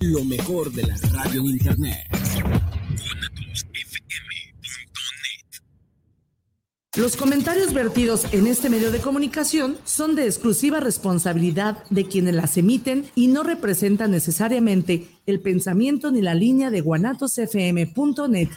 Lo mejor de la radio en internet. Los comentarios vertidos en este medio de comunicación son de exclusiva responsabilidad de quienes las emiten y no representan necesariamente el pensamiento ni la línea de guanatosfm.net.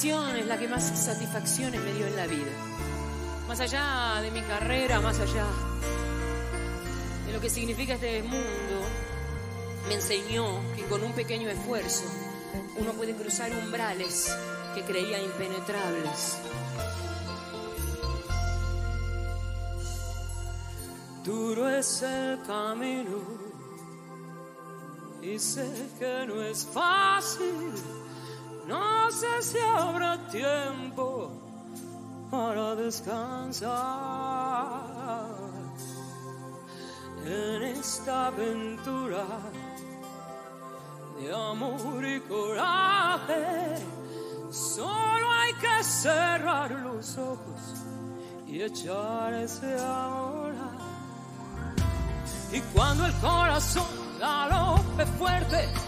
Es la que más satisfacciones me dio en la vida. Más allá de mi carrera, más allá de lo que significa este mundo, me enseñó que con un pequeño esfuerzo uno puede cruzar umbrales que creía impenetrables. Duro es el camino y sé que no es fácil. No sé si habrá tiempo para descansar en esta aventura de amor y coraje. Solo hay que cerrar los ojos y echarse ahora. Y cuando el corazón galope fuerte,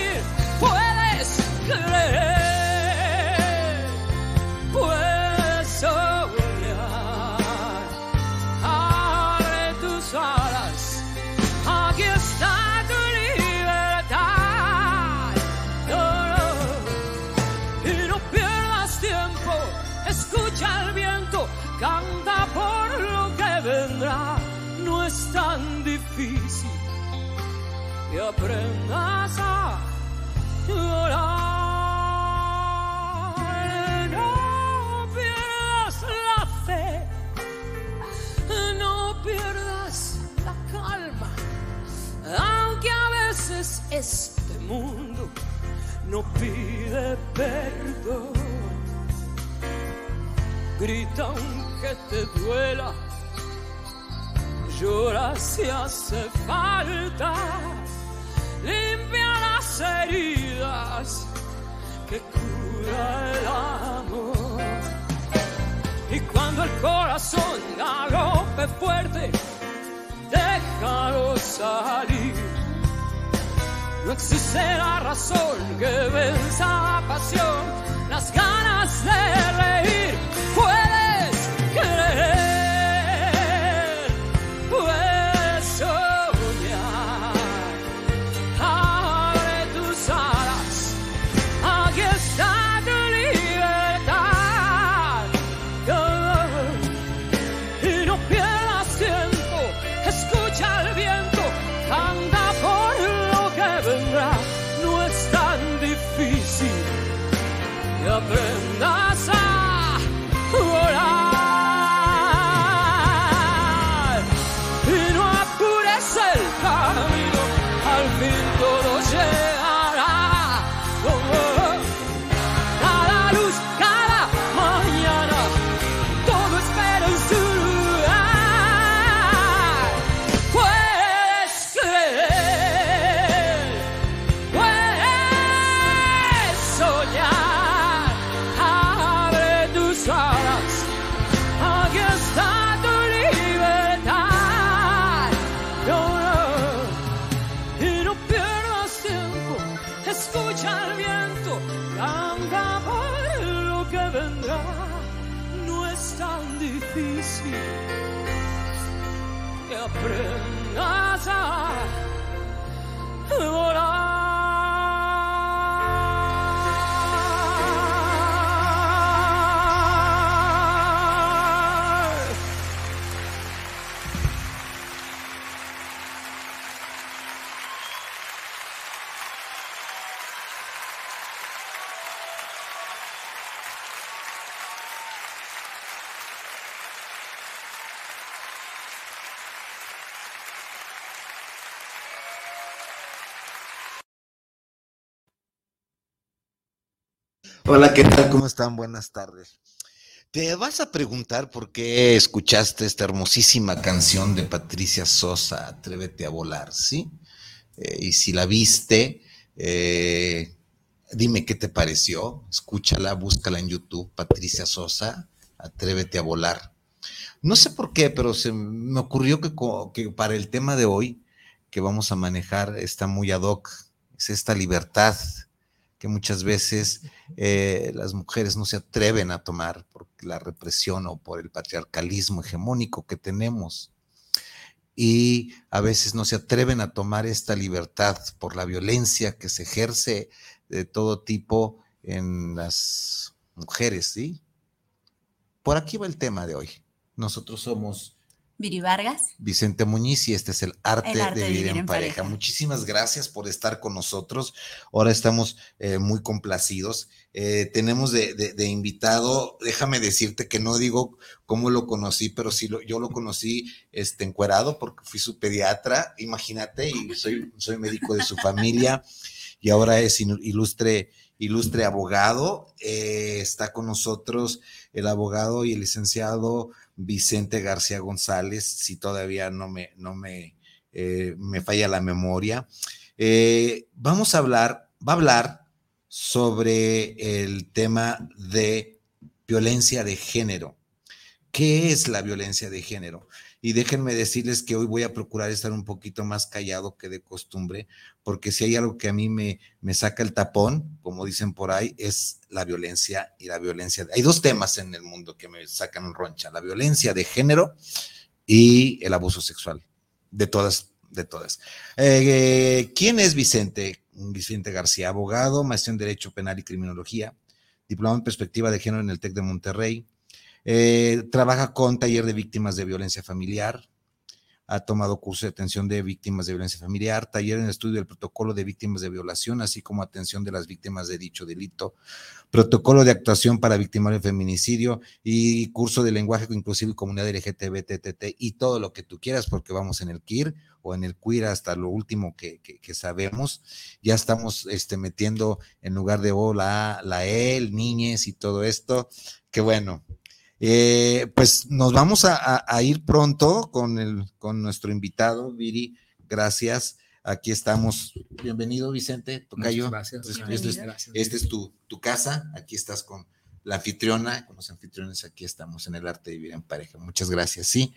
Que aprendas a llorar. No pierdas la fe, no pierdas la calma, aunque a veces este mundo no pide perdón. Grita aunque te duela, llora si hace falta, limpia las heridas que cura el amor. Y cuando el corazón galope fuerte, déjalo salir. No existe la razón que venza la pasión, las ganas de reír. Puedes creer, que aprendas Hola, ¿qué tal? ¿Cómo están? Buenas tardes. Te vas a preguntar por qué escuchaste esta hermosísima canción de Patricia Sosa, Atrévete a volar, ¿sí? Eh, y si la viste, eh, dime qué te pareció, escúchala, búscala en YouTube, Patricia Sosa, Atrévete a volar. No sé por qué, pero se me ocurrió que, que para el tema de hoy que vamos a manejar está muy ad hoc, es esta libertad que muchas veces eh, las mujeres no se atreven a tomar por la represión o por el patriarcalismo hegemónico que tenemos. Y a veces no se atreven a tomar esta libertad por la violencia que se ejerce de todo tipo en las mujeres, ¿sí? Por aquí va el tema de hoy. Nosotros somos Viri Vargas. Vicente Muñiz y este es el arte, de, vivir en, pareja. Muchísimas gracias por estar con nosotros. Ahora estamos eh, muy complacidos. Eh, tenemos de, invitado, déjame decirte que no digo cómo lo conocí, pero sí lo, yo lo conocí este, encuerado porque fui su pediatra, imagínate, y soy, soy médico de su familia y ahora es ilustre ilustre abogado. Eh, está con nosotros el abogado y el licenciado Vicente García González, si todavía no me, no me, eh, me falla la memoria. Eh, vamos a hablar, va a hablar sobre el tema de violencia de género. ¿Qué es la violencia de género? Y déjenme decirles que hoy voy a procurar estar un poquito más callado que de costumbre, porque si hay algo que a mí me, me saca el tapón, como dicen por ahí, es la violencia y la violencia. Hay dos temas en el mundo que me sacan roncha, la violencia de género y el abuso sexual, de todas, de todas. Eh, ¿Quién es Vicente? Vicente García, abogado, maestría en Derecho Penal y Criminología, diplomado en Perspectiva de Género en el TEC de Monterrey, eh, trabaja con taller de víctimas de violencia familiar, ha tomado curso de atención de víctimas de violencia familiar, taller en estudio del protocolo de víctimas de violación, así como atención de las víctimas de dicho delito, protocolo de actuación para víctimas de feminicidio y curso de lenguaje inclusivo y comunidad LGTB, TTT y todo lo que tú quieras, porque vamos en el KIR o en el queer hasta lo último que, sabemos. Ya estamos este, metiendo en lugar de O la la él, niñez y todo esto. Que bueno, eh, pues nos vamos a, ir pronto con, el, con nuestro invitado, Viri. Gracias. Aquí estamos. Bienvenido, Vicente Tocayo. Gracias. Esta es, tu, casa. Aquí estás con la anfitriona, con los anfitriones. Aquí estamos en el arte de vivir en pareja. Muchas gracias. Sí.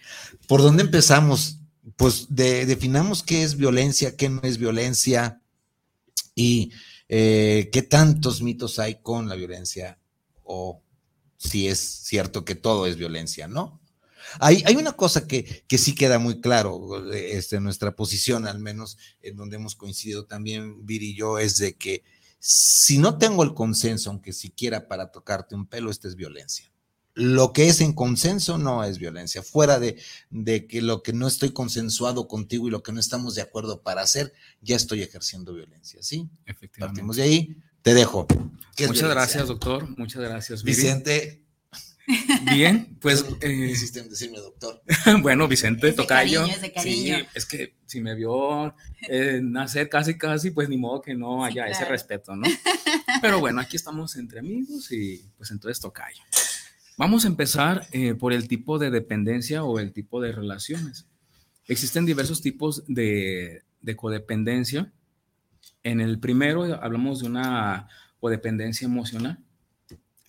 ¿Por dónde empezamos? Pues definamos qué es violencia, qué no es violencia y eh, qué tantos mitos hay con la violencia o si es cierto que todo es violencia, ¿no? Hay, hay una cosa que, que, sí queda muy claro, este, nuestra posición, al menos en donde hemos coincidido también, Viri y yo, es de que si no tengo el consenso, aunque siquiera para tocarte un pelo, esta es violencia. Lo que es en consenso no es violencia. Fuera de, de que lo que no estoy consensuado contigo y lo que no estamos de acuerdo para hacer, ya estoy ejerciendo violencia, ¿sí? Efectivamente. Partimos de ahí, te dejo. Muchas gracias, doctor. Muchas gracias, Vicente. Bien, pues. Eh, decirme doctor. bueno, Vicente es Tocayo. es, de cariño. sí, es que si me vio eh, nacer casi, casi, pues ni modo que no haya ese respeto, ¿no? Pero bueno, aquí estamos entre amigos y pues entonces Tocayo. Vamos a empezar eh, por el tipo de dependencia o el tipo de relaciones. Existen diversos tipos de, de codependencia en el primero hablamos de una codependencia emocional,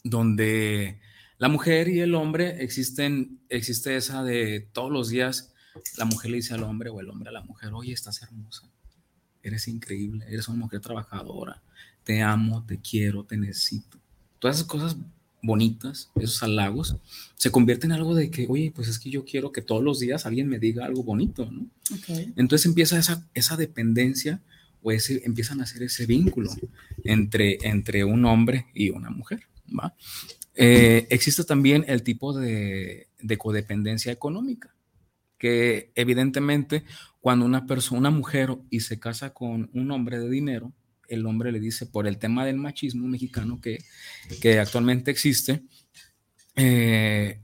donde la mujer y el hombre existen, existe esa de todos los días, la mujer le dice al hombre o el hombre a la mujer, oye, estás hermosa, eres increíble, eres una mujer trabajadora, te amo, te quiero, te necesito. Todas esas cosas bonitas, esos halagos, se convierten en algo de que, oye, pues es que yo quiero que todos los días alguien me diga algo bonito, ¿no? Entonces empieza esa, esa dependencia pues empiezan a hacer ese vínculo entre, entre un hombre y una mujer. ¿va? Eh, existe también el tipo de, de, codependencia económica, que evidentemente cuando una persona, una mujer y se casa con un hombre de dinero, el hombre le dice por el tema del machismo mexicano que, que actualmente existe, eh,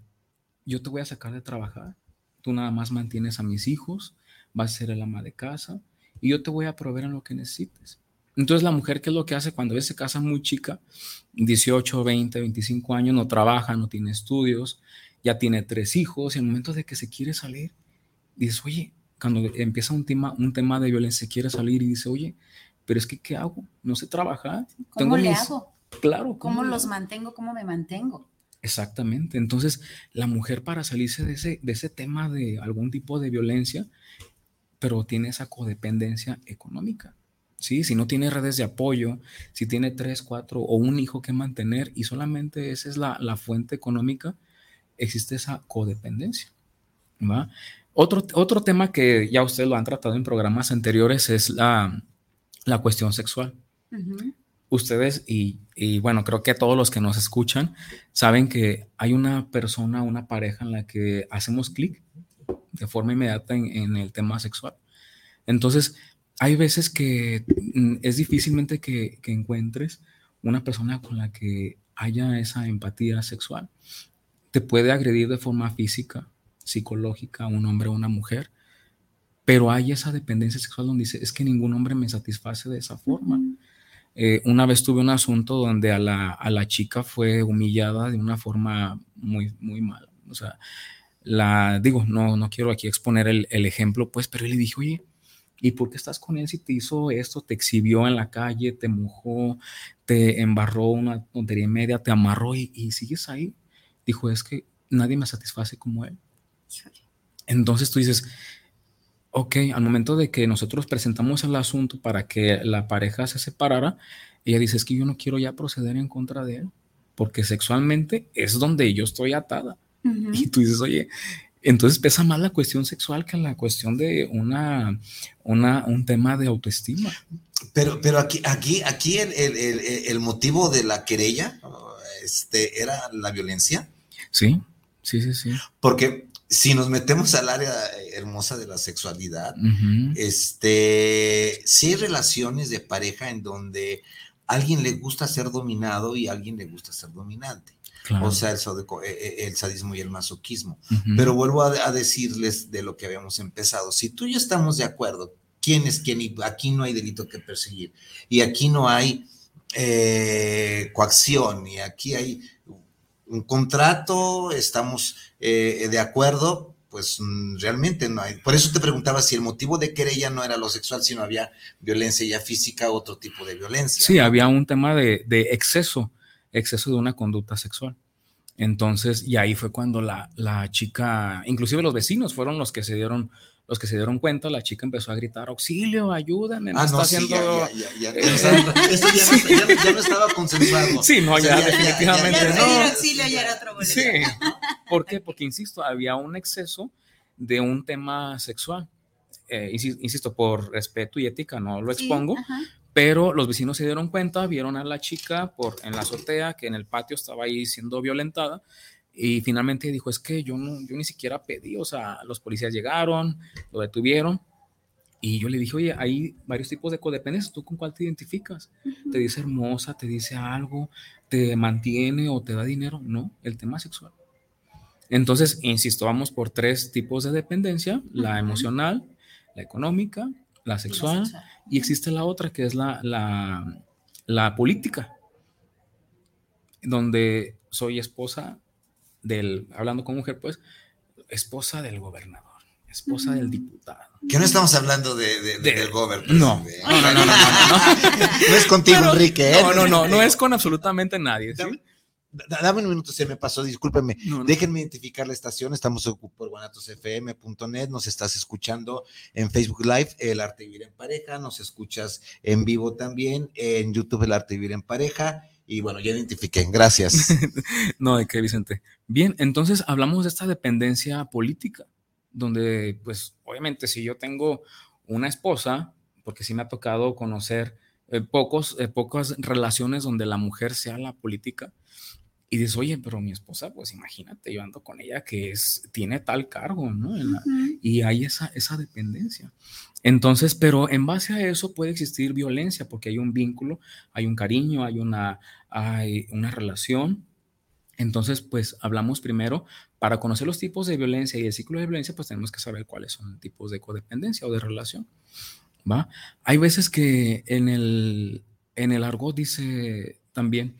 yo te voy a sacar de trabajar, tú nada más mantienes a mis hijos, vas a ser el ama de casa, y yo te voy a proveer en lo que necesites. Entonces la mujer, ¿qué es lo que hace cuando se casa muy chica? 18, 20, 25 años, no trabaja, no tiene estudios, ya tiene tres hijos, y en el momento de que se quiere salir, dice, oye, cuando empieza un tema, un tema de violencia, quiere salir y dice, oye, pero es que, ¿qué hago? No sé trabajar. ¿Cómo le hago? Claro. ¿Cómo, los mantengo? ¿Cómo me mantengo? Exactamente. Entonces, la mujer para salirse de ese, de ese tema de algún tipo de violencia, pero tiene esa codependencia económica. ¿sí? Si no tiene redes de apoyo, si tiene tres, cuatro o un hijo que mantener y solamente esa es la, la fuente económica, existe esa codependencia. ¿va? Otro, otro tema que ya ustedes lo han tratado en programas anteriores es la, la cuestión sexual. Ustedes y, y, bueno, creo que todos los que nos escuchan saben que hay una persona, una pareja en la que hacemos clic de forma inmediata en, en el tema sexual. Entonces, hay veces que mm, es difícilmente que, que, encuentres una persona con la que haya esa empatía sexual. Te puede agredir de forma física, psicológica, un hombre o una mujer, pero hay esa dependencia sexual donde dice, es que ningún hombre me satisface de esa forma. eh, una vez tuve un asunto donde a la, a la, chica fue humillada de una forma muy, muy mala. O sea, la digo, no, no quiero aquí exponer el, el ejemplo, pues, pero le dije, oye, ¿Y por qué estás con él si te hizo esto? Te exhibió en la calle, te mojó, te embarró una tontería media, te amarró y, y, sigues ahí. Dijo, es que nadie me satisface como él. Entonces tú dices, ok, al momento de que nosotros presentamos el asunto para que la pareja se separara, ella dice, es que yo no quiero ya proceder en contra de él, porque sexualmente es donde yo estoy atada. Uh -huh. Y tú dices, oye, entonces pesa más la cuestión sexual que la cuestión de una, una, un tema de autoestima. Pero, pero aquí, aquí, aquí el, el, el, el motivo de la querella este, era la violencia. Sí, sí, sí, sí. Porque si nos metemos al área hermosa de la sexualidad, uh -huh. este, sí hay relaciones de pareja en donde a alguien le gusta ser dominado y a alguien le gusta ser dominante. Claro. O sea, el, el, sadismo y el masoquismo. Uh -huh. Pero vuelvo a, a, decirles de lo que habíamos empezado. Si tú y yo estamos de acuerdo, quién es quién, y aquí no hay delito que perseguir, y aquí no hay eh, coacción, y aquí hay un contrato, estamos eh, de acuerdo, pues mm, realmente no hay. Por eso te preguntaba si el motivo de querella no era lo sexual, sino había violencia ya física, otro tipo de violencia. Sí, había un tema de, de exceso exceso de una conducta sexual. Entonces, y ahí fue cuando la, la, chica, inclusive los vecinos fueron los que se dieron los que se dieron cuenta, la chica empezó a gritar, auxilio, ayúdame, me ah, está no, haciendo... Sí, ya, ya, ya, Esto ya, sí. no, ya, ya, no, estaba consensuado. Sí, no, ya, o sea, definitivamente no. auxilio ya era otro Sí, ¿por qué? Porque, insisto, había un exceso de un tema sexual. Eh, insisto, por respeto y ética, no lo expongo, sí, pero los vecinos se dieron cuenta, vieron a la chica por, en la azotea que en el patio estaba ahí siendo violentada y finalmente dijo, es que yo, no, yo ni siquiera pedí, o sea, los policías llegaron, lo detuvieron y yo le dije, oye, hay varios tipos de codependencia, ¿tú con cuál te identificas? Uh -huh. ¿Te dice hermosa, te dice algo, te mantiene o te da dinero? No, el tema sexual. Entonces, insisto, vamos por tres tipos de dependencia, uh -huh. la emocional, la económica, la sexual, y, la sexual. y existe la otra que es la, la, la política, donde soy esposa del, hablando con mujer, pues, esposa del gobernador, esposa del diputado. Que no estamos hablando de, de, de, del gobernador. No. No, no, no, no, no, no. no es contigo, Enrique. ¿eh? No, no, no, no es con absolutamente nadie. ¿sí? Dame un minuto, se me pasó, discúlpenme. No, no. Déjenme identificar la estación. Estamos por guanatosfm.net. Nos estás escuchando en Facebook Live, El Arte Vivir en Pareja. Nos escuchas en vivo también en YouTube, El Arte Vivir en Pareja. Y bueno, ya identifiqué. Gracias. no, de qué, Vicente. Bien, entonces hablamos de esta dependencia política, donde, pues, obviamente, si yo tengo una esposa, porque sí me ha tocado conocer eh, pocos, eh, pocas relaciones donde la mujer sea la política, y dices, oye, pero mi esposa, pues imagínate, yo ando con ella que es, tiene tal cargo, ¿no? La, uh -huh. Y hay esa, esa dependencia. Entonces, pero en base a eso puede existir violencia, porque hay un vínculo, hay un cariño, hay una, hay una relación. Entonces, pues hablamos primero, para conocer los tipos de violencia y el ciclo de violencia, pues tenemos que saber cuáles son los tipos de codependencia o de relación. ¿va? Hay veces que en el, en el argot dice también,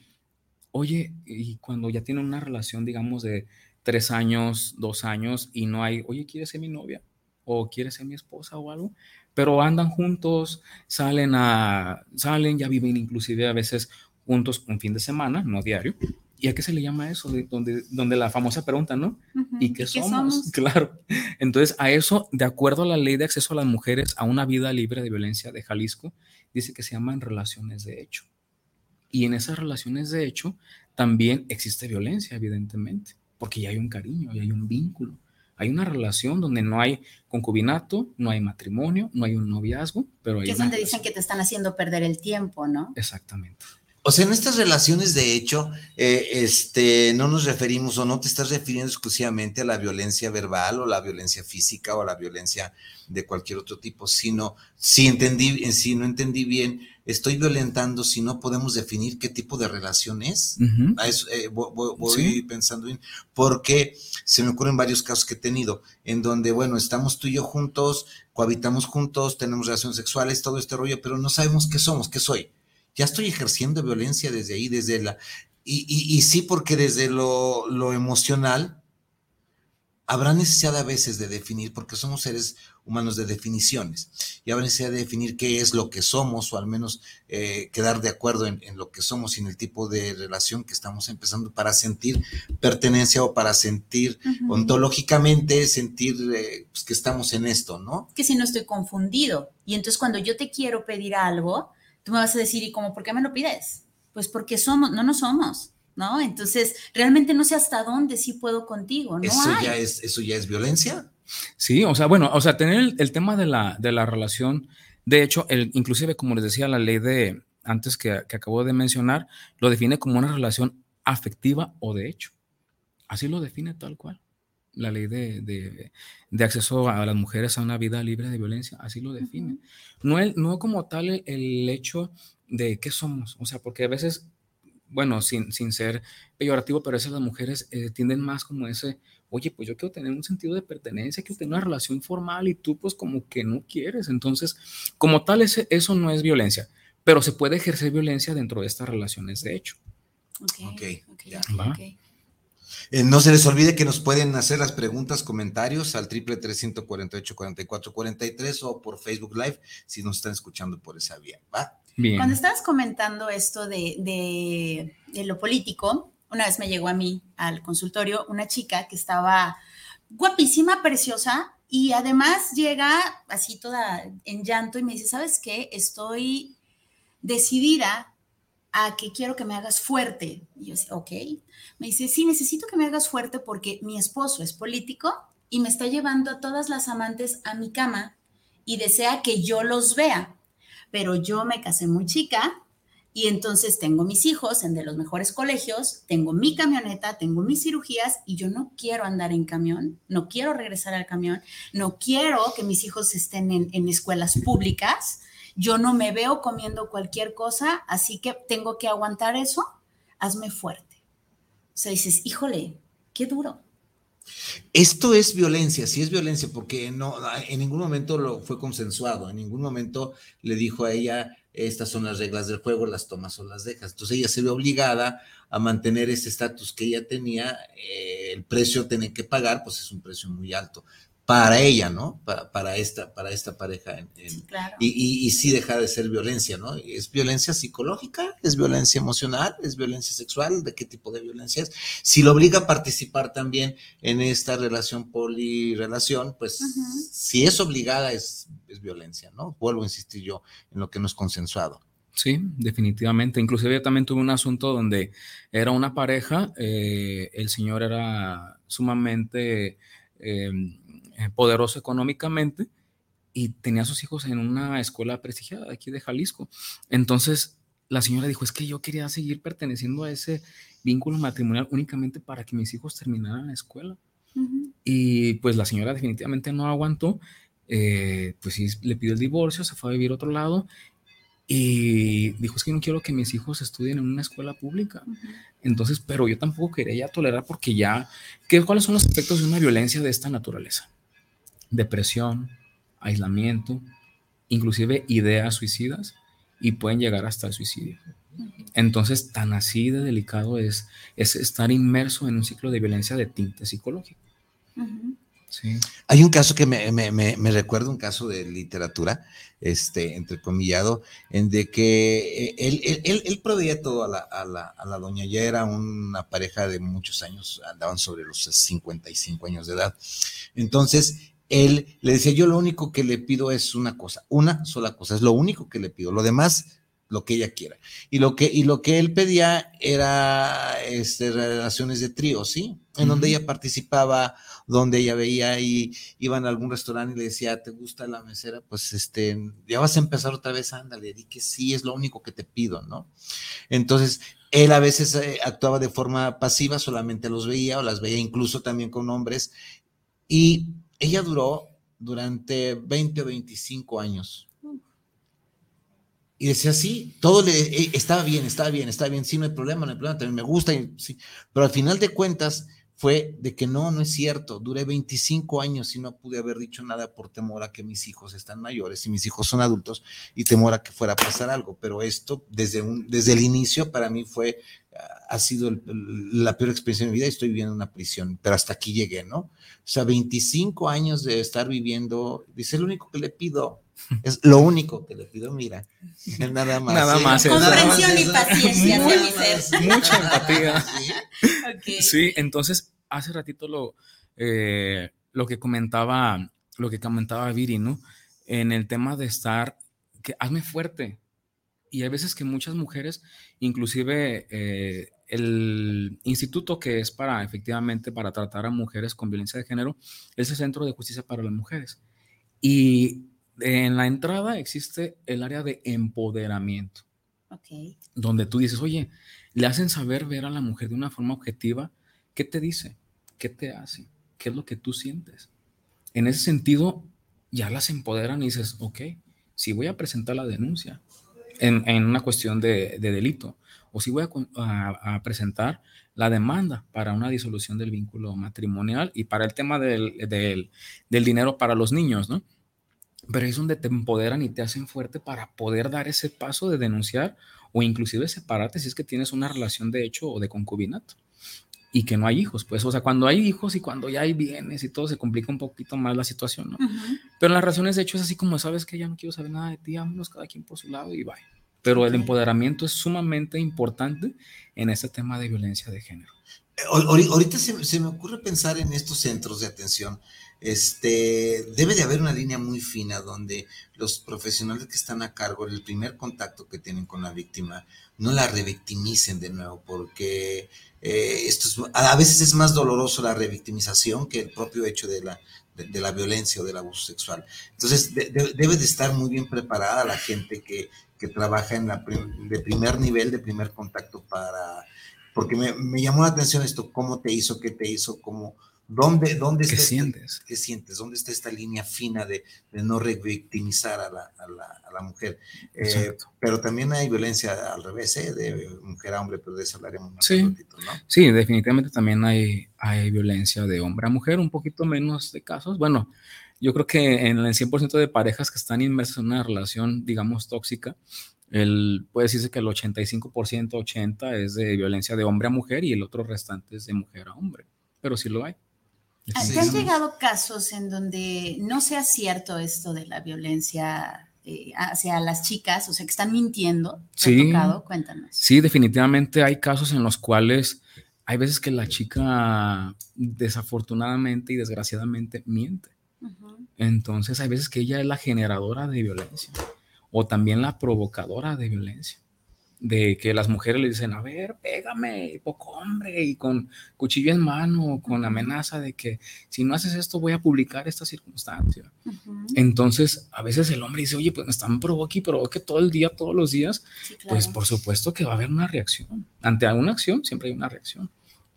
oye, y cuando ya tienen una relación, digamos, de tres años, dos años, y no hay, oye, ¿quieres ser mi novia? ¿O quieres ser mi esposa o algo? Pero andan juntos, salen a, salen, ya viven inclusive a veces juntos un fin de semana, no diario. ¿Y a qué se le llama eso? De donde, donde la famosa pregunta, ¿no? ¿Y qué, somos? Claro. Entonces, a eso, de acuerdo a la ley de acceso a las mujeres a una vida libre de violencia de Jalisco, dice que se llaman relaciones de hecho. Y en esas relaciones de hecho también existe violencia, evidentemente, porque ya hay un cariño, ya hay un vínculo. Hay una relación donde no hay concubinato, no hay matrimonio, no hay un noviazgo, pero hay... Que es donde dicen que te están haciendo perder el tiempo, ¿no? Exactamente. O sea, en estas relaciones, de hecho, eh, este, no nos referimos o no te estás refiriendo exclusivamente a la violencia verbal o la violencia física o la violencia de cualquier otro tipo, sino si entendí, si no entendí bien, estoy violentando si no podemos definir qué tipo de relación es. Eh, voy, pensando bien, porque se me ocurren varios casos que he tenido en donde, bueno, estamos tú y yo juntos, cohabitamos juntos, tenemos relaciones sexuales, todo este rollo, pero no sabemos qué somos, qué soy ya estoy ejerciendo violencia desde ahí, desde la... Y, sí, porque desde lo, lo, emocional habrá necesidad a veces de definir, porque somos seres humanos de definiciones, y habrá necesidad de definir qué es lo que somos, o al menos eh, quedar de acuerdo en, lo que somos y en el tipo de relación que estamos empezando para sentir pertenencia o para sentir ontológicamente, sentir eh, pues, que estamos en esto, ¿no? Que si no estoy confundido, y entonces cuando yo te quiero pedir algo, tú me vas a decir, ¿y cómo por qué me lo pides? Pues porque somos, no no somos, ¿no? Entonces, realmente no sé hasta dónde sí puedo contigo, ¿no? ¿Eso, Ya, es, ¿eso ya es violencia? Sí, o sea, bueno, o sea, tener el, tema de la, de la relación, de hecho, el, inclusive, como les decía, la ley de, antes que, que acabo de mencionar, lo define como una relación afectiva o de hecho. Así lo define tal cual la ley de, acceso a las mujeres a una vida libre de violencia, así lo define. No, el, no como tal el, hecho de qué somos, o sea, porque a veces, bueno, sin, sin ser peyorativo, pero a veces las mujeres eh, tienden más como ese, oye, pues yo quiero tener un sentido de pertenencia, quiero tener una relación formal y tú pues como que no quieres. Entonces, como tal, ese, eso no es violencia, pero se puede ejercer violencia dentro de estas relaciones de hecho. Ok, okay, okay, eh, no se les olvide que nos pueden hacer las preguntas, comentarios al triple 348 44 43 o por Facebook Live si nos están escuchando por esa vía. ¿va? Cuando estabas comentando esto de, de, lo político, una vez me llegó a mí al consultorio una chica que estaba guapísima, preciosa, y además llega así toda en llanto y me dice, ¿sabes qué? Estoy decidida a que quiero que me hagas fuerte. Y yo decía, ok. Me dice, sí, necesito que me hagas fuerte porque mi esposo es político y me está llevando a todas las amantes a mi cama y desea que yo los vea. Pero yo me casé muy chica y entonces tengo mis hijos en de los mejores colegios, tengo mi camioneta, tengo mis cirugías y yo no quiero andar en camión, no quiero regresar al camión, no quiero que mis hijos estén en, en escuelas públicas yo no me veo comiendo cualquier cosa, así que tengo que aguantar eso, hazme fuerte. O sea, dices, híjole, qué duro. Esto es violencia, sí es violencia, porque no, en ningún momento lo fue consensuado, en ningún momento le dijo a ella, estas son las reglas del juego, las tomas o las dejas. Entonces ella se ve obligada a mantener ese estatus que ella tenía, eh, el precio tiene que pagar, pues es un precio muy alto para ella, ¿no? Para, esta, para esta pareja. y, y, sí deja de ser violencia, ¿no? ¿Es violencia psicológica? ¿Es violencia emocional? ¿Es violencia sexual? ¿De qué tipo de violencia es? Si lo obliga a participar también en esta relación polirrelación, pues si es obligada es, es violencia, ¿no? Vuelvo a insistir yo en lo que no es consensuado. Sí, definitivamente. Inclusive yo también tuve un asunto donde era una pareja, eh, el señor era sumamente... Em, eh, poderoso económicamente y tenía a sus hijos en una escuela prestigiada aquí de Jalisco. Entonces la señora dijo, es que yo quería seguir perteneciendo a ese vínculo matrimonial únicamente para que mis hijos terminaran la escuela. Y pues la señora definitivamente no aguantó, eh, pues sí, le pidió el divorcio, se fue a vivir a otro lado y dijo, es que no quiero que mis hijos estudien en una escuela pública. Entonces, pero yo tampoco quería ya tolerar porque ya, ¿qué, ¿cuáles son los efectos de una violencia de esta naturaleza? Depresión, aislamiento inclusive ideas suicidas y pueden llegar hasta el suicidio. Entonces, tan así de delicado es, es estar inmerso en un ciclo de violencia de tinte psicológico. sí. Hay un caso que me, me, me, recuerda un caso de literatura, este, entrecomillado, en de que eh, él, él, él, proveía todo a la, a, la, a la, doña, ya era una pareja de muchos años, andaban sobre los 55 años de edad. Entonces, él le decía, yo lo único que le pido es una cosa, una sola cosa, es lo único que le pido, lo demás lo que ella quiera. Y lo que, y lo que él pedía era este, relaciones de trío, ¿sí? En donde ella participaba, donde ella veía y iban a algún restaurante y le decía, ¿te gusta la mesera? Pues este, ya vas a empezar otra vez, ándale, di que sí, es lo único que te pido, ¿no? Entonces, él a veces eh, actuaba de forma pasiva, solamente los veía o las veía incluso también con hombres. Y ella duró durante 20 o 25 años. Y decía, sí, todo le eh, estaba bien, estaba bien, estaba bien, sí, no hay problema, no hay problema, también me gusta, pero al final de cuentas fue de que no, no es cierto, duré 25 años y no pude haber dicho nada por temor a que mis hijos están mayores y mis hijos son adultos y temor a que fuera a pasar algo, pero esto desde, un, desde el inicio para mí fue, ha sido la peor experiencia de mi vida y estoy viviendo en una prisión, pero hasta aquí llegué, ¿no? O sea, 25 años de estar viviendo, dice, lo único que le pido es lo único que le pido, mira. Nada más. Nada más. Comprensión y paciencia, Mucha empatía. Sí, entonces, hace ratito lo, eh, lo que comentaba, lo que comentaba Viri, ¿no? En el tema de estar, que hazme fuerte. Y hay veces que muchas mujeres, inclusive eh, el instituto que es para, efectivamente, para tratar a mujeres con violencia de género, es el Centro de Justicia para las Mujeres. Y en la entrada existe el área de empoderamiento. Donde tú dices, oye, le hacen saber ver a la mujer de una forma objetiva qué te dice, qué te hace, qué es lo que tú sientes. En ese sentido, ya las empoderan y dices, ok, si voy a presentar la denuncia en, una cuestión de, delito, o si voy a, presentar la demanda para una disolución del vínculo matrimonial y para el tema del, del dinero para los niños, ¿no? pero es donde te empoderan y te hacen fuerte para poder dar ese paso de denunciar o inclusive separarte si es que tienes una relación de hecho o de concubinato y que no hay hijos, pues, o sea, cuando hay hijos y cuando ya hay bienes y todo se complica un poquito más la situación, ¿no? Pero las relaciones de hecho es así como, sabes que ya no quiero saber nada de ti, vámonos cada quien por su lado y vaya. Pero el empoderamiento es sumamente importante en este tema de violencia de género. Ahorita se, se me ocurre pensar en estos centros de atención este, debe de haber una línea muy fina donde los profesionales que están a cargo, el primer contacto que tienen con la víctima, no la revictimicen de nuevo, porque eh, esto a veces es más doloroso la revictimización que el propio hecho de la, de, la violencia o del abuso sexual. Entonces, debe de estar muy bien preparada la gente que, que trabaja en la de primer nivel, de primer contacto para... Porque me llamó la atención esto, cómo te hizo, qué te hizo, cómo ¿Dónde, dónde ¿Qué está este sientes? ¿Qué sientes? ¿Dónde está esta línea fina de, no revictimizar a la, a la, mujer? Eh, pero también hay violencia al revés, ¿eh? de mujer a hombre, pero de eso hablaremos más sí. ratito, ¿no? Sí, definitivamente también hay, hay violencia de hombre a mujer, un poquito menos de casos. Bueno, yo creo que en el 100% de parejas que están inmersas en una relación, digamos, tóxica, el, puede decirse que el 85%, 80% es de violencia de hombre a mujer y el otro restante es de mujer a hombre, pero sí lo hay. ¿Te han llegado casos en donde no sea cierto esto de la violencia eh, hacia las chicas, o sea, que están mintiendo? sí. Tocado? Cuéntanos. Sí, definitivamente hay casos en los cuales hay veces que la chica desafortunadamente y desgraciadamente miente. Entonces hay veces que ella es la generadora de violencia o también la provocadora de violencia de que las mujeres le dicen, a ver, pégame, poco hombre, y con cuchillo en mano, con amenaza de que si no haces esto voy a publicar esta circunstancia. Entonces, a veces el hombre dice, oye, pues me están provoque pero que todo el día, todos los días, pues por supuesto que va a haber una reacción. Ante alguna acción siempre hay una reacción,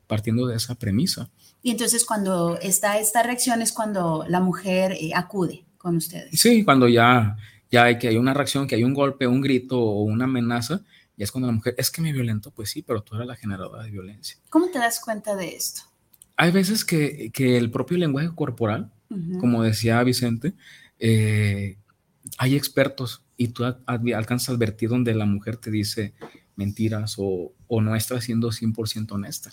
partiendo de esa premisa. Y entonces cuando está esta reacción es cuando la mujer eh, acude con ustedes. Sí, cuando ya, ya hay que hay una reacción, que hay un golpe, un grito o una amenaza, y es cuando la mujer, es que me violentó, pues sí, pero tú eres la generadora de violencia. ¿Cómo te das cuenta de esto? Hay veces que, que el propio lenguaje corporal, como decía Vicente, eh, hay expertos y tú alcanzas a advertir donde la mujer te dice mentiras o, no está siendo 100% honesta.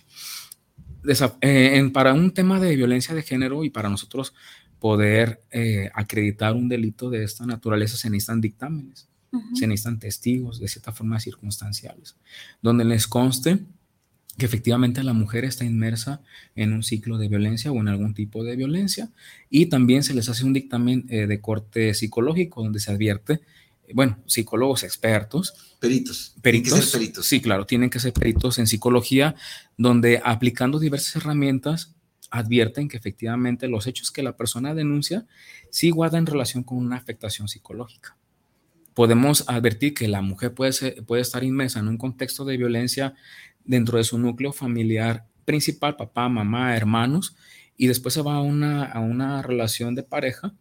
Eh, para un tema de violencia de género y para nosotros poder eh, acreditar un delito de esta naturaleza se necesitan dictámenes, se necesitan testigos de cierta forma circunstanciales, donde les conste que efectivamente la mujer está inmersa en un ciclo de violencia o en algún tipo de violencia y también se les hace un dictamen eh, de corte psicológico donde se advierte, bueno, psicólogos expertos. Peritos. Peritos. peritos. Sí, claro, tienen que ser peritos en psicología donde aplicando diversas herramientas advierten que efectivamente los hechos que la persona denuncia sí guardan relación con una afectación psicológica. Podemos advertir que la mujer puede, puede estar inmersa en un contexto de violencia dentro de su núcleo familiar principal, papá, mamá, hermanos, y después se va a una, a una relación de pareja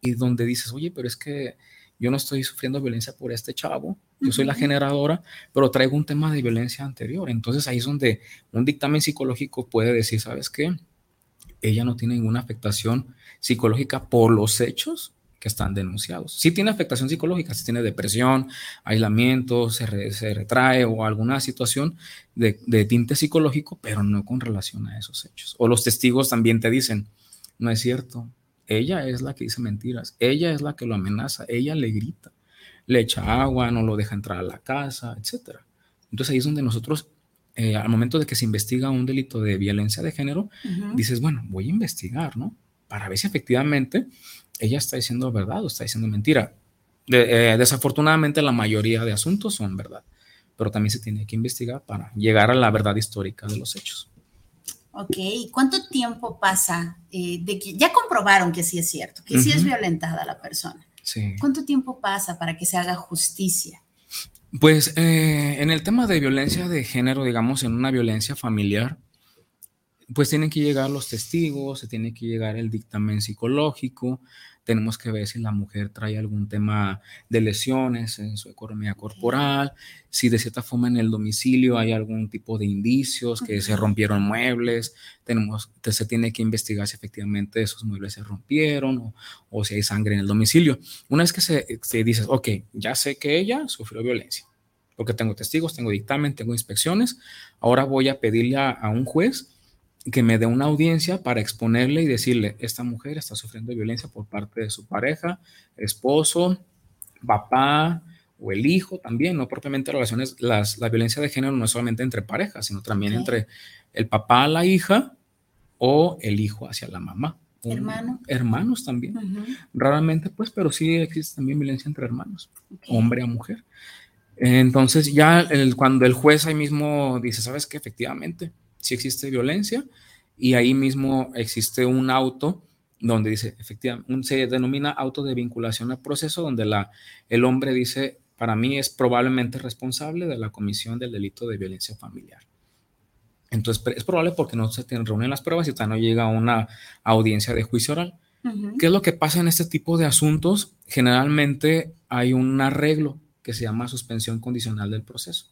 y donde dices, oye, pero es que yo no estoy sufriendo violencia por este chavo, yo soy la generadora, pero traigo un tema de violencia anterior. Entonces ahí es donde un dictamen psicológico puede decir, ¿sabes qué? Ella no tiene ninguna afectación psicológica por los hechos que están denunciados. Si tiene afectación psicológica, si tiene depresión, aislamiento, se, retrae o alguna situación de, de, tinte psicológico, pero no con relación a esos hechos. O los testigos también te dicen, no es cierto, ella es la que dice mentiras, ella es la que lo amenaza, ella le grita, le echa agua, no lo deja entrar a la casa, etc. Entonces ahí es donde nosotros, eh, al momento de que se investiga un delito de violencia de género, dices, bueno, voy a investigar, ¿no? Para ver si efectivamente ella está diciendo verdad o está diciendo mentira. Eh, desafortunadamente la mayoría de asuntos son verdad, pero también se tiene que investigar para llegar a la verdad histórica de los hechos. Ok, ¿cuánto tiempo pasa eh, de que ya comprobaron que sí es cierto, que sí es violentada la persona? Sí. ¿Cuánto tiempo pasa para que se haga justicia? Pues eh, en el tema de violencia de género, digamos, en una violencia familiar, pues tienen que llegar los testigos, se tiene que llegar el dictamen psicológico, tenemos que ver si la mujer trae algún tema de lesiones en su economía corporal, si de cierta forma en el domicilio hay algún tipo de indicios, que se rompieron muebles, tenemos, se tiene que investigar si efectivamente esos muebles se rompieron o, si hay sangre en el domicilio. Una vez que se, se dice, ok, ya sé que ella sufrió violencia, porque tengo testigos, tengo dictamen, tengo inspecciones, ahora voy a pedirle a un juez que me dé una audiencia para exponerle y decirle, esta mujer está sufriendo violencia por parte de su pareja, esposo, papá o el hijo también, no propiamente relaciones, las, la violencia de género no es solamente entre parejas, sino también entre el papá a la hija o el hijo hacia la mamá. Hermano. Hermanos también. Raramente, pues, pero sí existe también violencia entre hermanos, hombre a mujer. Entonces, ya el, cuando el juez ahí mismo dice, ¿sabes qué? Efectivamente, si existe violencia y ahí mismo existe un auto donde dice, efectivamente, se denomina auto de vinculación al proceso, donde la, el hombre dice, para mí es probablemente responsable de la comisión del delito de violencia familiar. Entonces, es probable porque no se reúnen las pruebas y no llega a una audiencia de juicio oral. ¿Qué es lo que pasa en este tipo de asuntos? Generalmente hay un arreglo que se llama suspensión condicional del proceso.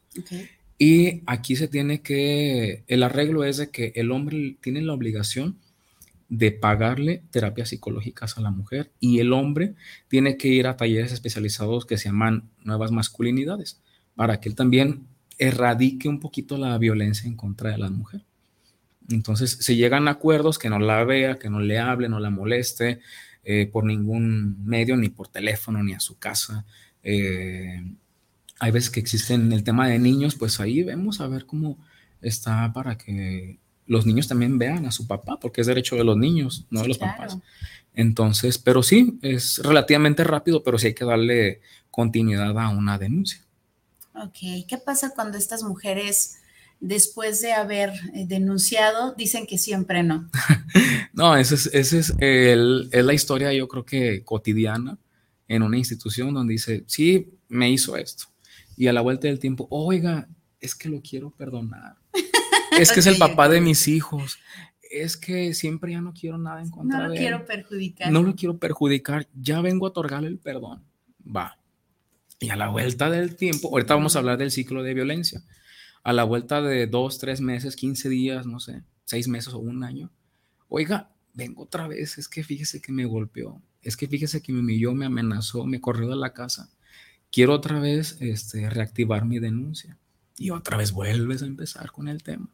Y aquí se tiene que, el arreglo es de que el hombre tiene la obligación de pagarle terapias psicológicas a la mujer y el hombre tiene que ir a talleres especializados que se llaman nuevas masculinidades para que él también erradique un poquito la violencia en contra de la mujer. Entonces se llegan a acuerdos que no la vea, que no le hable, no la moleste eh, por ningún medio, ni por teléfono, ni a su casa. Eh, hay veces que existen el tema de niños, pues ahí vemos a ver cómo está para que los niños también vean a su papá, porque es derecho de los niños, no de los papás. Entonces, pero sí, es relativamente rápido, pero sí hay que darle continuidad a una denuncia. Ok, ¿qué pasa cuando estas mujeres, después de haber eh, denunciado, dicen que siempre no? no, esa es, ese es, el, es la historia, yo creo que cotidiana en una institución donde dice, sí, me hizo esto y a la vuelta del tiempo, oiga, es que lo quiero perdonar. Es que es el papá de mis hijos. Es que siempre ya no quiero nada en contra. No lo quiero perjudicar. No lo quiero perjudicar. Ya vengo a otorgarle el perdón. Va. Y a la vuelta del tiempo, ahorita vamos a hablar del ciclo de violencia. A la vuelta de dos, tres meses, quince días, no sé, seis meses o un año. Oiga, vengo otra vez. Es que fíjese que me golpeó es que fíjese que me humilló, me amenazó, me corrió de la casa. Quiero otra vez este, reactivar mi denuncia. Y otra vez vuelves a empezar con el tema.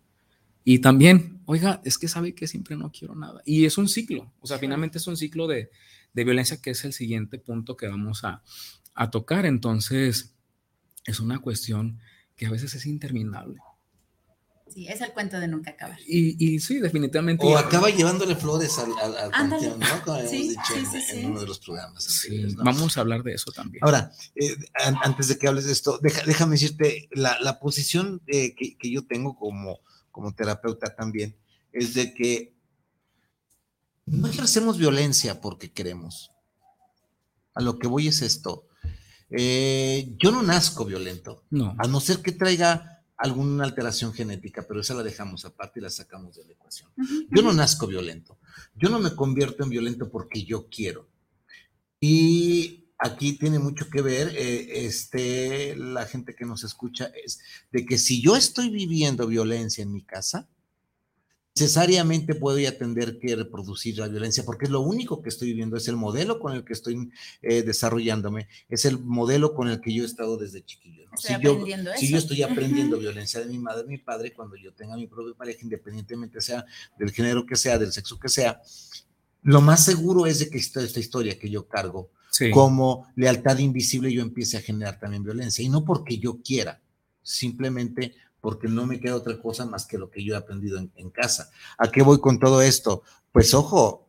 Y también, oiga, es que sabe que siempre no quiero nada. Y es un ciclo, o sea, finalmente es un ciclo de, de violencia que es el siguiente punto que vamos a, a tocar. Entonces, es una cuestión que a veces es interminable. Sí, es el cuento de nunca acabar. Y, y sí, definitivamente. O acaba llevándole flores al, al, panteón, ¿no? Como hemos dicho en, uno de los programas. Sí, Vamos a hablar de eso también. Ahora, eh, antes de que hables de esto, déjame decirte, la, la posición que, que, yo tengo como, como terapeuta también es de que no ejercemos violencia porque queremos. A lo que voy es esto. Eh, yo no nazco violento. No. A no ser que traiga alguna alteración genética, pero esa la dejamos aparte y la sacamos de la ecuación. Yo no nazco violento. Yo no me convierto en violento porque yo quiero. Y aquí tiene mucho que ver, eh, este, la gente que nos escucha, es de que si yo estoy viviendo violencia en mi casa, necesariamente puedo ya tener que reproducir la violencia, porque es lo único que estoy viviendo, es el modelo con el que estoy eh, desarrollándome, es el modelo con el que yo he estado desde chiquillo. Si, yo, si, yo, estoy aprendiendo violencia de mi madre, mi padre, cuando yo tenga mi propia pareja, independientemente sea del género que sea, del sexo que sea, lo más seguro es de que esta, esta historia que yo cargo como lealtad invisible yo empiece a generar también violencia, y no porque yo quiera, simplemente porque no me queda otra cosa más que lo que yo he aprendido en, casa. ¿A qué voy con todo esto? Pues ojo,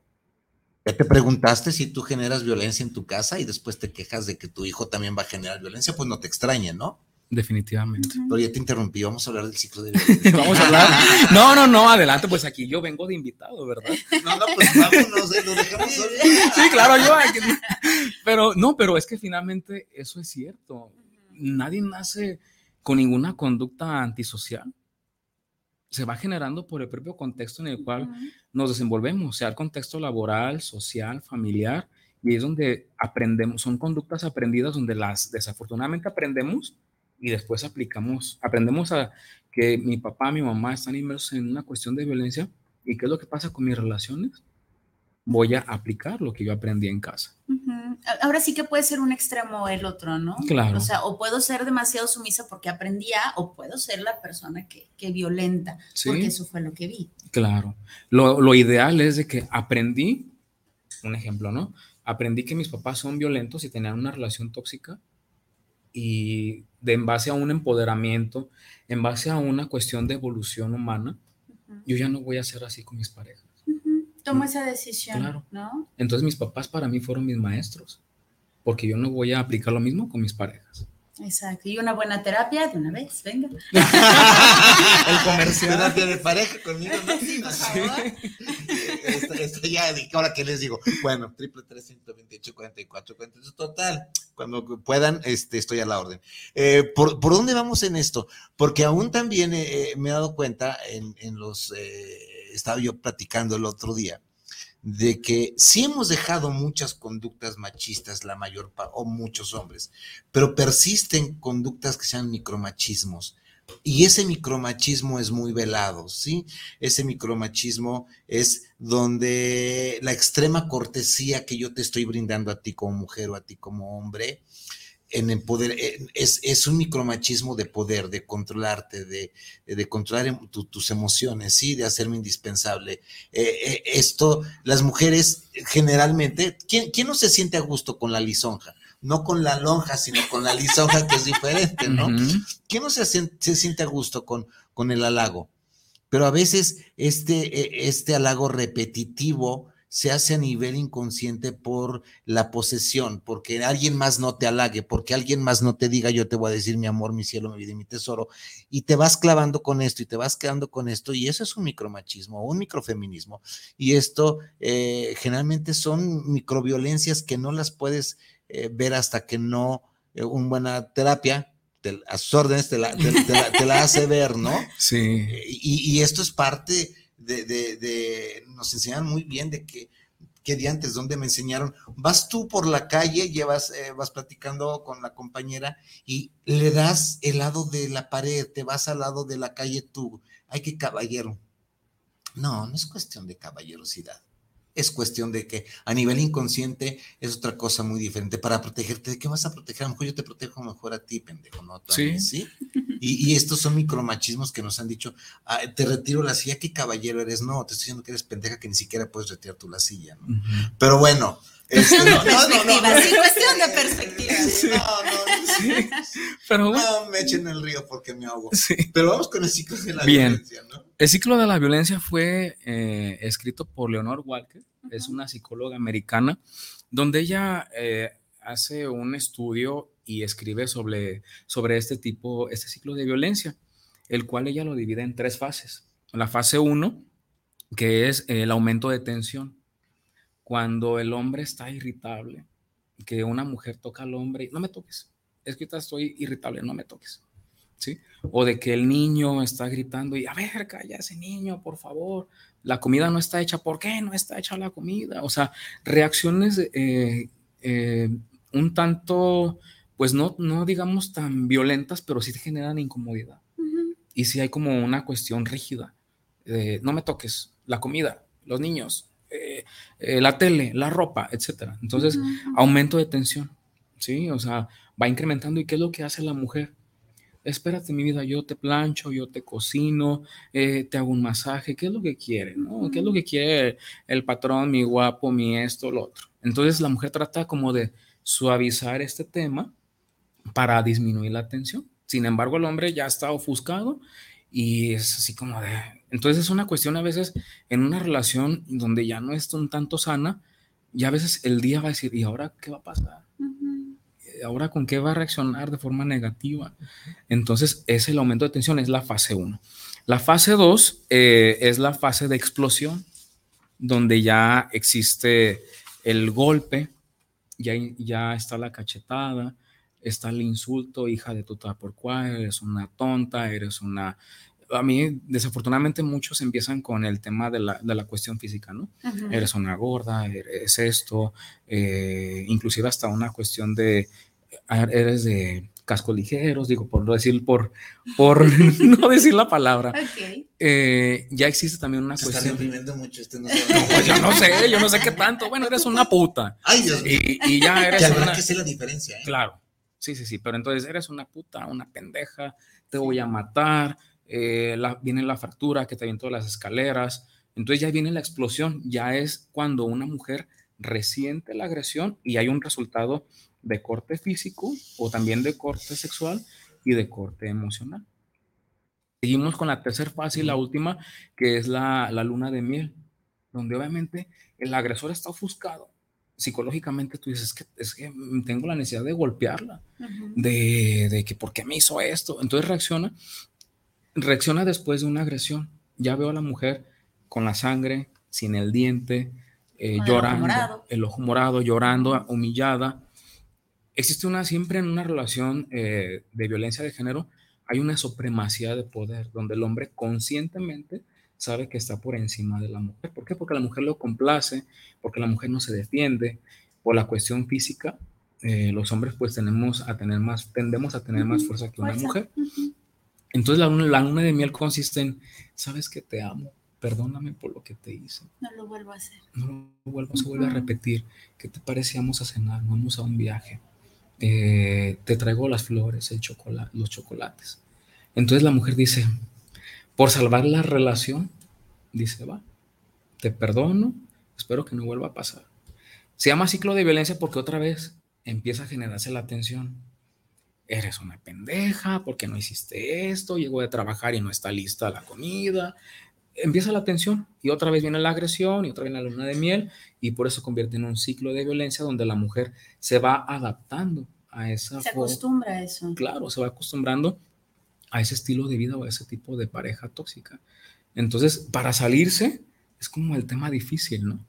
ya te preguntaste si tú generas violencia en tu casa y después te quejas de que tu hijo también va a generar violencia, pues no te extrañe, ¿no? Definitivamente. Pero ya te interrumpí, vamos a hablar del ciclo de violencia. vamos a hablar. No, no, no, adelante, pues aquí yo vengo de invitado, ¿verdad? No, no, pues vámonos, eh, lo dejamos solo. Sí, claro, yo. Pero no, pero es que finalmente eso es cierto. Nadie nace con ninguna conducta antisocial. Se va generando por el propio contexto en el cual nos desenvolvemos, sea el contexto laboral, social, familiar, y es donde aprendemos, son conductas aprendidas donde las desafortunadamente aprendemos y después aplicamos, aprendemos a que mi papá, mi mamá están inmersos en una cuestión de violencia y qué es lo que pasa con mis relaciones. Voy a aplicar lo que yo aprendí en casa ahora sí que puede ser un extremo o el otro, ¿no? Claro. O sea, o puedo ser demasiado sumisa porque aprendía, o puedo ser la persona que, que violenta, porque eso fue lo que vi. Claro. Lo, lo, ideal es de que aprendí, un ejemplo, ¿no? Aprendí que mis papás son violentos y tenían una relación tóxica y de en base a un empoderamiento, en base a una cuestión de evolución humana, yo ya no voy a ser así con mis parejas tomo esa decisión, ¿no? Entonces mis papás para mí fueron mis maestros, porque yo no voy a aplicar lo mismo con mis parejas. Exacto, y una buena terapia de una vez, venga. El comercial. Terapia de pareja conmigo, ¿no? Sí, Esto, ya, ahora que les digo, bueno, triple tres, ciento veintiocho, cuarenta y cuatro, total, cuando puedan, este, estoy a la orden. Eh, ¿por, ¿por, dónde vamos en esto? Porque aún también eh, me he dado cuenta en, en los... Eh, estaba yo platicando el otro día, de que sí hemos dejado muchas conductas machistas, la mayor o muchos hombres, pero persisten conductas que sean micromachismos. Y ese micromachismo es muy velado, ¿sí? Ese micromachismo es donde la extrema cortesía que yo te estoy brindando a ti como mujer o a ti como hombre, en el poder, eh, es, es, un micromachismo de poder, de controlarte, de, de controlar em, tus emociones, ¿sí? De hacerme indispensable. Eh, eh, esto, las mujeres generalmente, ¿quién, ¿quién, no se siente a gusto con la lisonja? No con la lonja, sino con la lisonja que es diferente, ¿no? ¿Quién no se, se siente a gusto con, con el halago? Pero a veces este, este halago repetitivo, se hace a nivel inconsciente por la posesión, porque alguien más no te halague, porque alguien más no te diga yo te voy a decir mi amor, mi cielo, mi vida y mi tesoro, y te vas clavando con esto y te vas quedando con esto, y eso es un micromachismo, un microfeminismo, y esto eh, generalmente son microviolencias que no las puedes eh, ver hasta que no, eh, una buena terapia, a sus órdenes te la, hace ver, ¿no? Sí. Y, y esto es parte de, nos enseñaron muy bien de que, que de antes, donde me enseñaron, vas tú por la calle, llevas, eh, vas platicando con la compañera y le das el lado de la pared, te vas al lado de la calle tú, ay, qué caballero. No, no es cuestión de caballerosidad. Es cuestión de que a nivel inconsciente es otra cosa muy diferente. Para protegerte, ¿de qué vas a proteger? A lo mejor yo te protejo mejor a ti, pendejo, ¿no? Sí. ¿sí? Y, estos son micromachismos que nos han dicho, ah, te retiro la silla, ¿qué caballero eres? No, te estoy diciendo que eres pendeja que ni siquiera puedes retirar tu la silla, ¿no? Pero bueno. No, no, no, no, sí, cuestión de perspectiva. No, no, sí. Pero bueno. No me echen el río porque me ahogo. Sí. Pero vamos con el ciclo de la violencia, ¿no? El ciclo de la violencia fue eh, escrito por Leonor Walker, es una psicóloga americana, donde ella eh, hace un estudio y escribe sobre, sobre este tipo, este ciclo de violencia, el cual ella lo divide en tres fases. La fase 1, que es el aumento de tensión. Cuando el hombre está irritable, que una mujer toca al hombre, no me toques, es que estoy irritable, no me toques. ¿Sí? O de que el niño está gritando y, a ver, calla ese niño, por favor, la comida no está hecha, ¿por qué no está hecha la comida? O sea, reacciones eh, eh, un tanto pues no, no digamos tan violentas, pero sí te generan incomodidad. Y sí hay como una cuestión rígida. no me toques la comida, los niños, eh, eh, la tele, la ropa, etc. Entonces, aumento de tensión, ¿sí? O sea, va incrementando. ¿Y qué es lo que hace la mujer? Espérate, mi vida, yo te plancho, yo te cocino, eh, te hago un masaje, ¿qué es lo que quiere? ¿no? ¿Qué es lo que quiere el patrón, mi guapo, mi esto, lo otro? Entonces la mujer trata como de suavizar este tema para disminuir la tensión. Sin embargo, el hombre ya está ofuscado y es así como de... Entonces es una cuestión a veces en una relación donde ya no es un tanto sana, ya a veces el día va a decir, ¿y ahora qué va a pasar? ¿Ahora con qué va a reaccionar de forma negativa? Entonces es el aumento de tensión, es la fase 1. La fase 2 eh, es la fase de explosión, donde ya existe el golpe, ya, ya está la cachetada, está el insulto, hija de tu por cual, eres una tonta, eres una... A mí, desafortunadamente, muchos empiezan con el tema de la, de la cuestión física, ¿no? Eres una gorda, eres esto, eh, inclusive hasta una cuestión de, eres de cascos ligeros, digo, por no decir, por, por no decir la palabra. Eh, ya existe también una Se cuestión. Está mucho este no, pues yo no sé, yo no sé qué tanto. Bueno, eres una puta. Ay, Dios mío. Y, ya eres. Que una... que sé la diferencia, ¿eh? Claro. Sí, sí, sí, pero entonces eres una puta, una pendeja, te voy a matar, eh, viene la fractura que te avientó las escaleras, entonces ya viene la explosión, ya es cuando una mujer resiente la agresión y hay un resultado de corte físico o también de corte sexual y de corte emocional. Seguimos con la tercera fase y la última, que es la, la luna de miel, donde obviamente el agresor está ofuscado. Psicológicamente tú dices, que, es que tengo la necesidad de golpearla, de, de, que por qué me hizo esto. Entonces reacciona, reacciona después de una agresión. Ya veo a la mujer con la sangre, sin el diente, eh, llorando, el ojo, morado, llorando, humillada. Existe una, siempre en una relación eh, de violencia de género, hay una supremacía de poder, donde el hombre conscientemente sabe que está por encima de la mujer. ¿Por qué? Porque la mujer lo complace, porque la mujer no se defiende, por la cuestión física, eh, los hombres pues tenemos a tener más, tendemos a tener más fuerza que una mujer. Entonces la luna, la luna de miel consiste en, sabes que te amo, perdóname por lo que te hice. No lo vuelvo a hacer. No lo vuelvo, se vuelve a repetir. ¿Qué te parece? Vamos a cenar, vamos a un viaje. Eh, te traigo las flores, el chocolate, los chocolates. Entonces la mujer dice, por salvar la relación, dice, va, te perdono, espero que no vuelva a pasar. Se llama ciclo de violencia porque otra vez empieza a generarse la tensión. Eres una pendeja, porque no hiciste esto? Llegó de trabajar y no está lista la comida. Empieza la tensión y otra vez viene la agresión y otra vez la luna de miel y por eso convierte en un ciclo de violencia donde la mujer se va adaptando a esa... Se acostumbra a eso. Claro, se va acostumbrando a ese estilo de vida o a ese tipo de pareja tóxica. Entonces, para salirse es como el tema difícil, ¿no?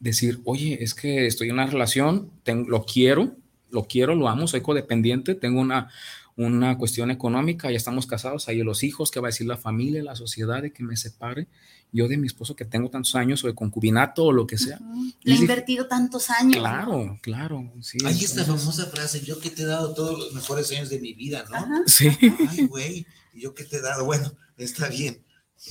Decir, oye, es que estoy en una relación, tengo, lo quiero, lo quiero, lo amo, soy codependiente, tengo una, una cuestión económica, ya estamos casados, hay los hijos, ¿qué va a decir la familia, la sociedad de que me separe? Yo de mi esposo que tengo tantos años o de concubinato o lo que sea. Le he invertido tantos años. Claro, claro. Sí, Hay esta famosa frase, yo que te he dado todos los mejores años de mi vida, ¿no? Sí. Ay, güey, yo que te he dado, bueno, está bien.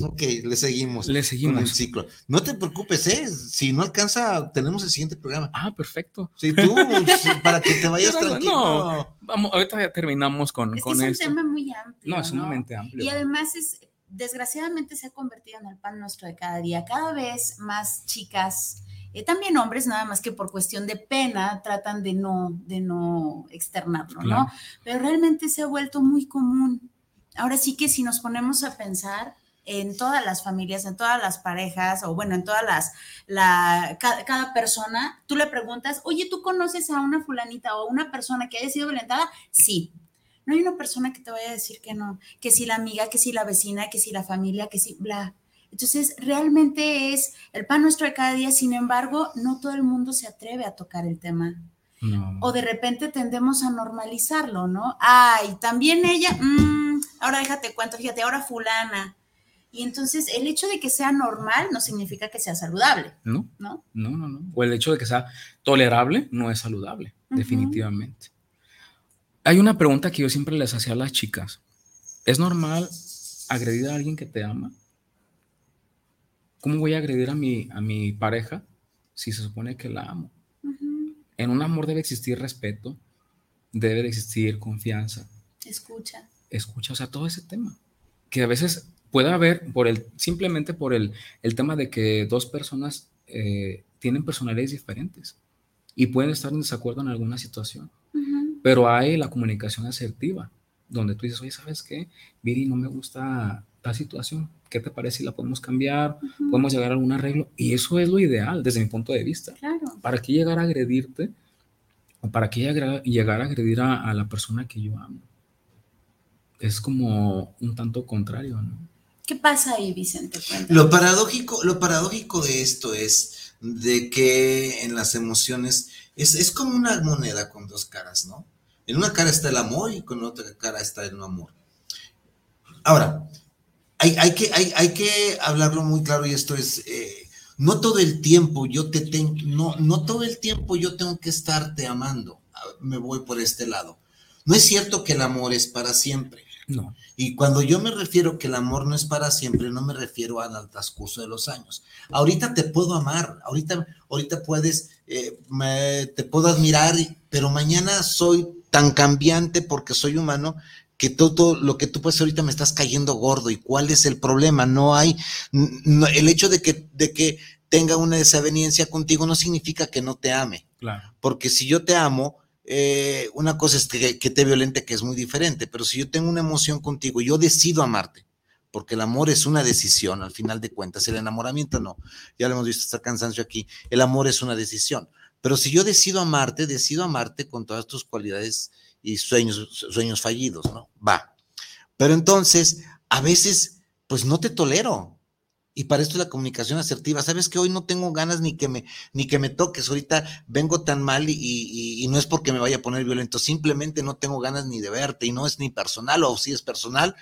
Ok, le seguimos. Le seguimos. el ciclo. No te preocupes, ¿eh? Si no alcanza, tenemos el siguiente programa. Ah, perfecto. Sí, tú, para que te vayas tranquilo. No, vamos, ahorita ya terminamos con, es con es esto. un tema muy amplio. No, es sumamente amplio. Y además es, desgraciadamente se ha convertido en el pan nuestro de cada día. Cada vez más chicas, eh, también hombres, nada más que por cuestión de pena, tratan de no, de no externarlo, Claro. ¿no? Pero realmente se ha vuelto muy común. Ahora sí que si nos ponemos a pensar en todas las familias, en todas las parejas, o bueno, en todas las, la, cada, cada persona, tú le preguntas, oye, ¿tú conoces a una fulanita o a una persona que haya sido violentada? Sí. No hay una persona que te vaya a decir que no, que si la amiga, que si la vecina, que si la familia, que si bla. Entonces, realmente es el pan nuestro de cada día, sin embargo, no todo el mundo se atreve a tocar el tema. No. O de repente tendemos a normalizarlo, ¿no? Ay, también ella, mm, ahora déjate cuento, fíjate, ahora fulana. Y entonces el hecho de que sea normal no significa que sea saludable, no, ¿no? no, no, no. O el hecho de que sea tolerable no es saludable, definitivamente. Hay una pregunta que yo siempre les hacía a las chicas. ¿Es normal agredir a alguien que te ama? ¿Cómo voy a agredir a mi, a mi pareja si se supone que la amo? En un amor debe existir respeto, debe de existir confianza, Escucha. escucha, o sea, todo ese tema. Que a veces puede haber, por el, simplemente por el, el tema de que dos personas eh, tienen personalidades diferentes y pueden estar en desacuerdo en alguna situación, Ujú. pero hay la comunicación asertiva, donde tú dices, oye, ¿sabes qué? Viri, no me gusta tal situación, ¿qué te parece si la podemos cambiar? Ujú. Podemos llegar a algún arreglo, y eso es lo ideal desde mi punto de vista. Claro. ¿Para qué llegar a agredirte? ¿O para qué llegar, llegar a agredir a, a la persona que yo amo? Es como un tanto contrario, ¿no? ¿Qué pasa ahí, Vicente? Lo paradójico, lo paradójico de esto es de que en las emociones es, es como una moneda con dos caras, ¿no? En una cara está el amor y con otra cara está el no amor. Ahora, hay, hay que, hay, hay que hablarlo muy claro y esto es, eh, no todo el tiempo yo te tengo, no, no todo el tiempo yo tengo que estarte amando. Ah, Me voy por este lado. No es cierto que el amor es para siempre. No. Y cuando yo me refiero que el amor no es para siempre, no me refiero al transcurso de los años. Ahorita te puedo amar, ahorita, ahorita puedes, eh, me- te puedo admirar, pero mañana soy tan cambiante porque soy humano que todo lo que tú puedes ahorita me estás cayendo gordo. ¿Y cuál es el problema? No hay, no- el hecho de que, de que tenga una desaveniencia contigo no significa que no te ame Claro. porque si yo te amo, eh, una cosa es que, que te violente, que es muy diferente, pero si yo tengo una emoción contigo, yo decido amarte, porque el amor es una decisión, al final de cuentas, el enamoramiento no, ya lo hemos visto hasta cansancio aquí, el amor es una decisión, pero si yo decido amarte, decido amarte con todas tus cualidades y sueños, sueños fallidos, ¿no? Va. Pero entonces, a veces, pues no te tolero. Y para esto es la comunicación asertiva. Sabes que hoy no tengo ganas ni que me, ni que me toques. Ahorita vengo tan mal y, y- y no es porque me vaya a poner violento. Simplemente no tengo ganas ni de verte y no es ni personal o si es personal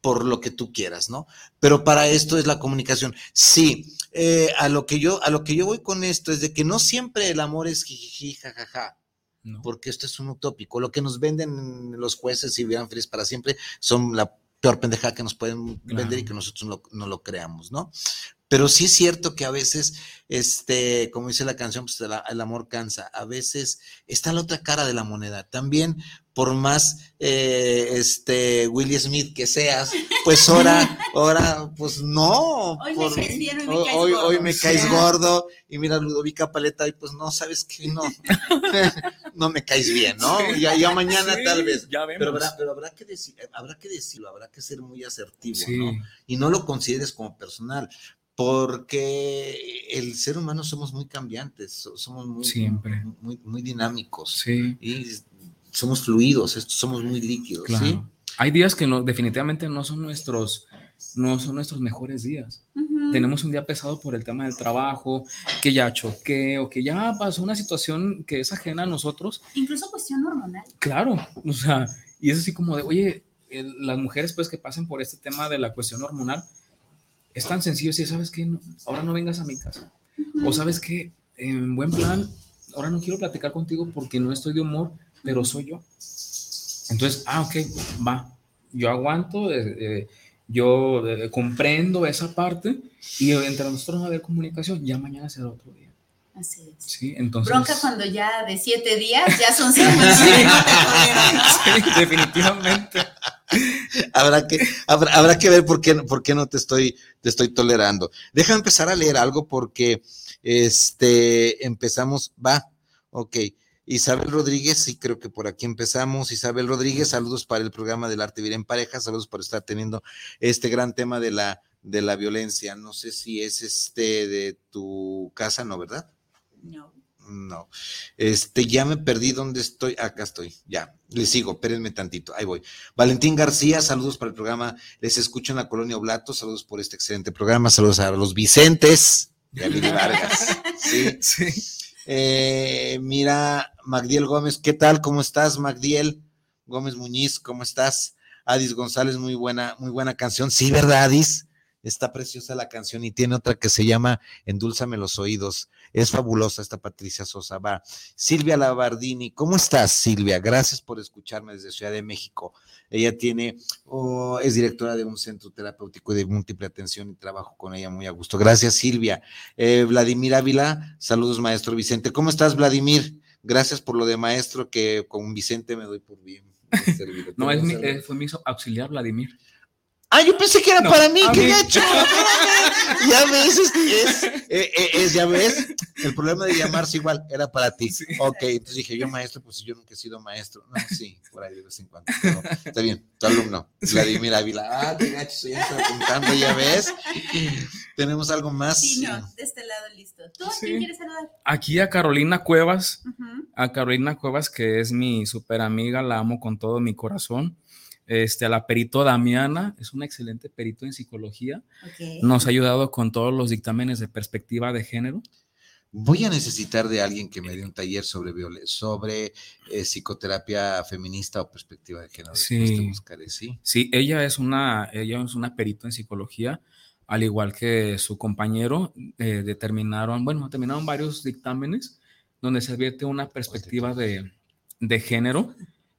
por lo que tú quieras, ¿no? Pero para esto es la comunicación. Sí, eh, a lo que yo, a lo que yo voy con esto es de que no siempre el amor es jijiji, jajaja No. porque esto es un utópico. Lo que nos venden los jueces y vivan felices para siempre son la peor pendejada que nos pueden Claro. vender y que nosotros no, no lo creamos, ¿no? Pero sí es cierto que a veces, este, como dice la canción, pues el, el amor cansa. A veces está la otra cara de la moneda. También, por más eh, este Willie Smith que seas, pues ahora, ahora, pues no. Hoy me caes bien, hoy me caes hoy- gordo. hoy me caes gordo. Y mira, Ludovica Paleta, y pues no, sabes que no. no me caes bien, ¿no? Ya, ya mañana Sí, tal vez. Ya vemos. Pero habrá, pero habrá que decir, habrá que decirlo, habrá que ser muy asertivo, Sí. ¿no? Y no lo consideres como personal, porque el ser humano somos muy cambiantes, so- somos muy, Siempre. muy, muy dinámicos Sí, y somos fluidos, somos muy líquidos, claro. ¿sí? Hay días que no, definitivamente no son nuestros, no son nuestros mejores días. Ujú. Tenemos un día pesado por el tema del trabajo, que ya choqué o que ya pasó una situación que es ajena a nosotros. Incluso cuestión hormonal. Claro, o sea, y es así como de, oye, el- las mujeres pues que pasen por este tema de la cuestión hormonal, es tan sencillo si sabes que ahora no vengas a mi casa. O sabes que en buen plan, ahora no quiero platicar contigo porque no estoy de humor, pero soy yo. Entonces, ah, ok, va, yo aguanto, eh, eh, yo eh, comprendo esa parte y entre nosotros va a haber comunicación, ya mañana será otro día. Así es. Sí, entonces. Bronca cuando ya de siete días ya son cinco. sí, definitivamente. habrá, que, habrá, que ver por qué, por qué no te estoy, te estoy tolerando. Déjame empezar a leer algo porque este, empezamos, va, ok. Isabel Rodríguez, sí creo que por aquí empezamos. Isabel Rodríguez, saludos para el programa del arte vivir en pareja, saludos por estar teniendo este gran tema de la, de la violencia. No sé si es este de tu casa, ¿no, verdad? No. No. Este, ya me perdí dónde estoy. Acá estoy. Ya. Les sigo. Espérenme tantito. Ahí voy. Valentín García, saludos para el programa. Les escucho en la colonia Oblato. Saludos por este excelente programa. Saludos a los Vicentes de Vargas. Sí. sí. Eh, mira, Magdiel Gómez, ¿qué tal? ¿Cómo estás, Magdiel? Gómez Muñiz, ¿cómo estás? Adis González, muy buena, muy buena canción. Sí, ¿verdad, Adis? Está preciosa la canción y tiene otra que se llama Endúlzame los oídos. Es fabulosa esta Patricia Sosa. Va. Silvia Labardini, ¿cómo estás, Silvia? Gracias por escucharme desde Ciudad de México. Ella tiene, oh, es directora de un centro terapéutico de múltiple atención y trabajo con ella muy a gusto. Gracias, Silvia. Eh, Vladimir Ávila, saludos, maestro Vicente. ¿Cómo estás, Vladimir? Gracias por lo de maestro, que con Vicente me doy por bien. no, es mi, eh, fue mi auxiliar, Vladimir. Ah, yo pensé que era para mí, qué gacho. ya ves, es, eh, eh, es, ya ves, el problema de llamarse igual era para ti. Ok, entonces dije, yo maestro, pues yo nunca he sido maestro. No, sí, por ahí de vez en cuando. está bien, tu alumno, Vladimir Ávila. Ah, qué gacho, ya está apuntando, ya ves. ¿Tenemos algo más? Sí, no, de este lado listo. ¿Tú a quién quieres saludar? Aquí a Carolina Cuevas, a Carolina Cuevas, que es mi super amiga, la amo con todo mi corazón este, a la perito Damiana, es una excelente perito en psicología. Nos ha ayudado con todos los dictámenes de perspectiva de género. Voy a necesitar de alguien que me dé un taller sobre, sobre eh, psicoterapia feminista o perspectiva de género. Sí. ¿sí? ella es una, ella es una perito en psicología, al igual que su compañero, eh, determinaron, bueno, terminaron varios dictámenes donde se advierte una perspectiva de, de género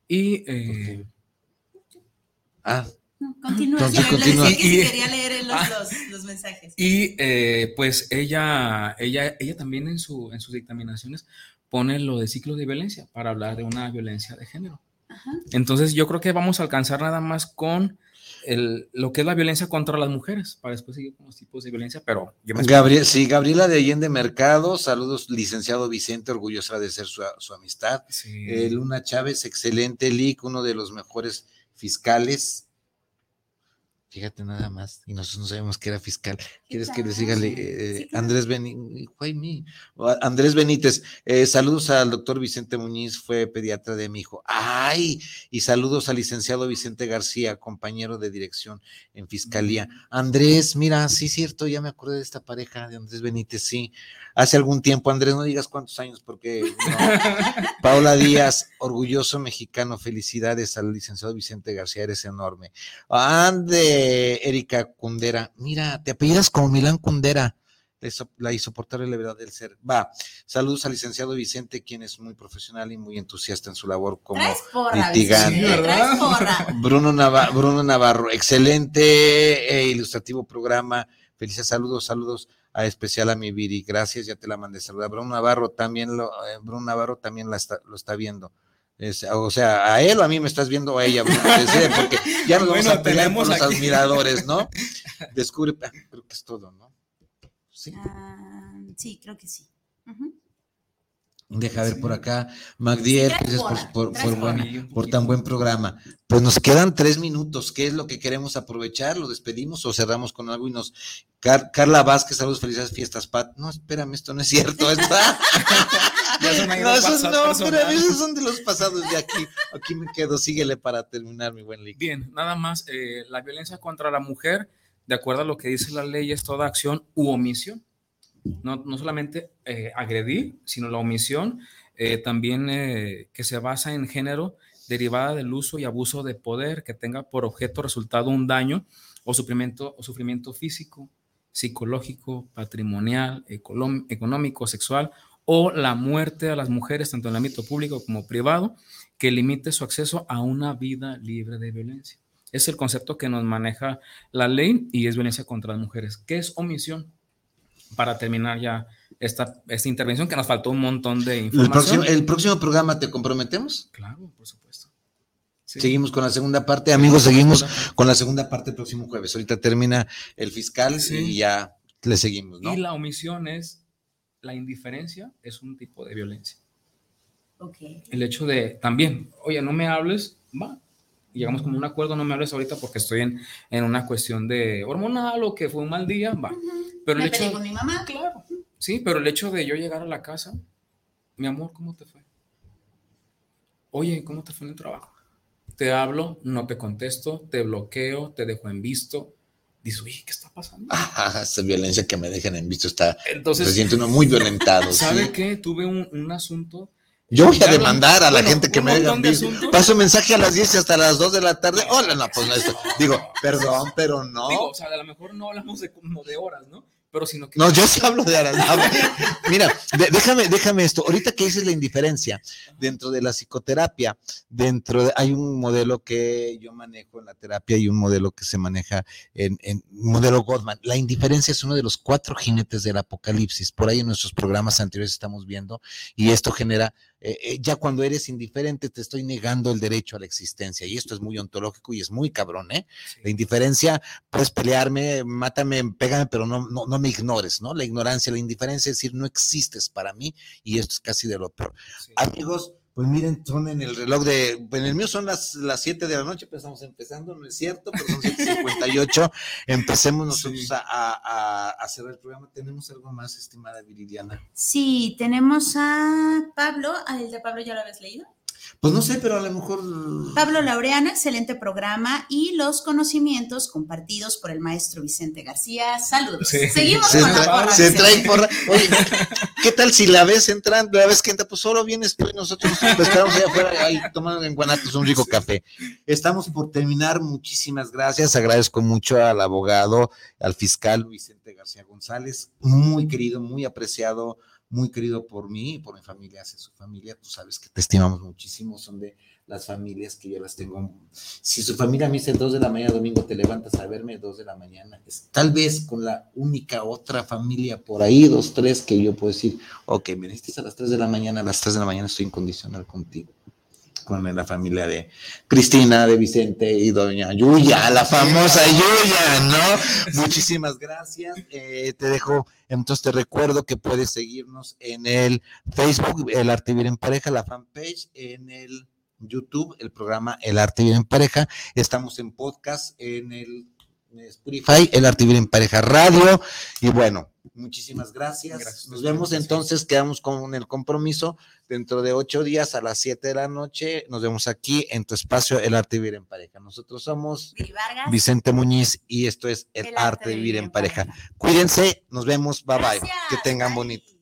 y eh, Ah. continúa. Y, quería leer los, ah. los, mensajes. Y eh, pues ella, ella, ella también en, su, en sus dictaminaciones pone lo de ciclos de violencia para hablar de una violencia de género. Entonces yo creo que vamos a alcanzar nada más con el, lo que es la violencia contra las mujeres, para después seguir con los tipos de violencia, pero yo me Gabriel, sí, Gabriela de Allende Mercado, saludos, licenciado Vicente, orgullosa de ser su, su amistad. Eh, Luna Chávez, excelente, Lick, uno de los mejores fiscales. Fíjate nada más, y nosotros no sabemos que era fiscal. ¿Quieres que les diga eh, Andrés Benítez? Andrés Benítez, eh, saludos al doctor Vicente Muñiz, fue pediatra de mi hijo. ¡Ay! Y saludos al licenciado Vicente García, compañero de dirección en fiscalía. Andrés, mira, sí, cierto, ya me acordé de esta pareja de Andrés Benítez, sí hace algún tiempo, Andrés, no digas cuántos años, porque Paula Díaz, orgulloso mexicano, felicidades al licenciado Vicente García, eres enorme. Ande, Erika Cundera, mira, te apellidas como Milán Cundera, la insoportable levedad del ser. Va, saludos al licenciado Vicente, quien es muy profesional y muy entusiasta en su labor como litigante. Bruno, Navarro, Bruno Navarro, excelente e ilustrativo programa. Felices saludos, saludos a especial a mi Viri. Gracias, ya te la mandé saludar. Bruno Navarro también lo, eh, Bruno Navarro también la está, lo está viendo. O sea, a él o a mí me estás viendo o a ella, porque ya nos vamos a pelear con los admiradores, ¿no? Descubre, ah, creo que es todo, ¿no? Sí, ah, sí creo que sí. Deja ver por acá. Magdiel, gracias por, por, tan buen programa. Pues nos quedan tres minutos. ¿Qué es lo que queremos aprovechar? ¿Lo despedimos o cerramos con algo y nos. Carla Vázquez, saludos, felices fiestas, Pat. No, espérame, esto no es cierto. ¿está? no, esos no, pero esos son de los pasados de aquí. Aquí me quedo. Síguele para terminar, mi buen Lick. Bien, nada más. Eh, la violencia contra la mujer, de acuerdo a lo que dice la ley, es toda acción u omisión no, no solamente eh, agredir, sino la omisión, eh, también eh, que se basa en género derivada del uso y abuso de poder que tenga por objeto resultado un daño o sufrimiento, o sufrimiento físico, psicológico, patrimonial, económico, sexual o la muerte a las mujeres, tanto en el ámbito público como privado, que limite su acceso a una vida libre de violencia. Es el concepto que nos maneja la ley y es violencia contra las mujeres. ¿Qué es omisión? Para terminar ya esta, esta intervención, que nos faltó un montón de información. ¿El próximo, programa te comprometemos? Claro, por supuesto. Seguimos con la segunda parte, amigos, seguimos con la segunda parte el próximo jueves. Ahorita termina el fiscal y ya le seguimos, ¿no? Y la omisión es, la indiferencia es un tipo de violencia. Okay. El hecho de también, oye, no me hables, va, llegamos como un acuerdo, no me hables ahorita porque estoy en, en una cuestión de hormonal o que fue un mal día, va. Pero el hecho, con mi mamá. Claro. Sí, pero el hecho de yo llegar a la casa, mi amor, ¿cómo te fue? Oye, ¿cómo te fue en el trabajo? Te hablo, no te contesto, te bloqueo, te dejo en visto. Dices, oye, ¿qué está pasando? esa violencia que me dejan en visto está. Entonces, se siente uno muy violentado. ¿Sabe qué? Tuve un, un asunto yo voy a demandar a la gente que me diga. Paso mensaje a las 10 y hasta las 2 de la tarde. Hola, no, pues no, esto. Digo, perdón, pero no. Digo, o sea, a lo mejor no hablamos de, de horas, ¿no? Pero sino que... No, yo sí hablo de Aranda. Mira, déjame, déjame esto. Ahorita que dices la indiferencia, dentro de la psicoterapia, dentro de, hay un modelo que yo manejo en la terapia y un modelo que se maneja en, en modelo Gottman. La indiferencia es uno de los cuatro jinetes del apocalipsis. Por ahí en nuestros programas anteriores estamos viendo y esto genera eh, eh, ya cuando eres indiferente te estoy negando el derecho a la existencia y esto es muy ontológico y es muy cabrón, ¿eh? La indiferencia, puedes pelearme, mátame, pégame, pero no, no, no me ignores, ¿no? La ignorancia, la indiferencia es decir, no existes para mí y esto es casi de lo peor. Amigos, pues miren, son en el reloj de, en el mío son las, las 7 de la noche, pero estamos empezando, no es cierto, pero son 7.58. Empecemos nosotros a, a, a, cerrar el programa. ¿Tenemos algo más, estimada Viridiana? Sí, tenemos a Pablo, ¿el de Pablo ya lo habías leído? Pues no sé, pero a lo mejor. Pablo Laureano, excelente programa y los conocimientos compartidos por el maestro Vicente García. Saludos. Seguimos con la porra. Se trae porra. Oye, ¿qué tal si la ves entrando, la vez que entra? Pues solo vienes tú y nosotros pues, estamos allá afuera ahí tomando en Guanatos un rico café. Estamos por terminar. Muchísimas gracias. Agradezco mucho al abogado, al fiscal Vicente García González. Muy querido, muy apreciado muy querido por mí y por mi familia, hacia su familia. Tú sabes que te estimamos muchísimo, son de las familias que yo las tengo. Si su familia me dice dos de la mañana, domingo, te levantas a verme dos de la mañana, es tal vez con la única otra familia por ahí, dos, tres, que yo puedo decir, ok, me necesitas a las tres de la mañana, a las tres de la mañana estoy incondicional contigo con la familia de Cristina, de Vicente y doña Yuya, la famosa Yuya, ¿no? Muchísimas gracias. Eh, te dejo, entonces te recuerdo que puedes seguirnos en el Facebook, El Arte Vivir en Pareja, la fanpage, en el YouTube, el programa El Arte Vivir en Pareja. Estamos en podcast, en el Spotify, El Arte Vivir en Pareja Radio. Y bueno, muchísimas gracias. Nos vemos entonces, quedamos con el compromiso dentro de ocho días a las siete de la noche. Nos vemos aquí en tu espacio El Arte de Vivir en Pareja. Nosotros somos Vicente Muñiz y esto es El, Arte, de Vivir, en, pareja. Cuídense, nos vemos, bye bye. Que tengan bonito.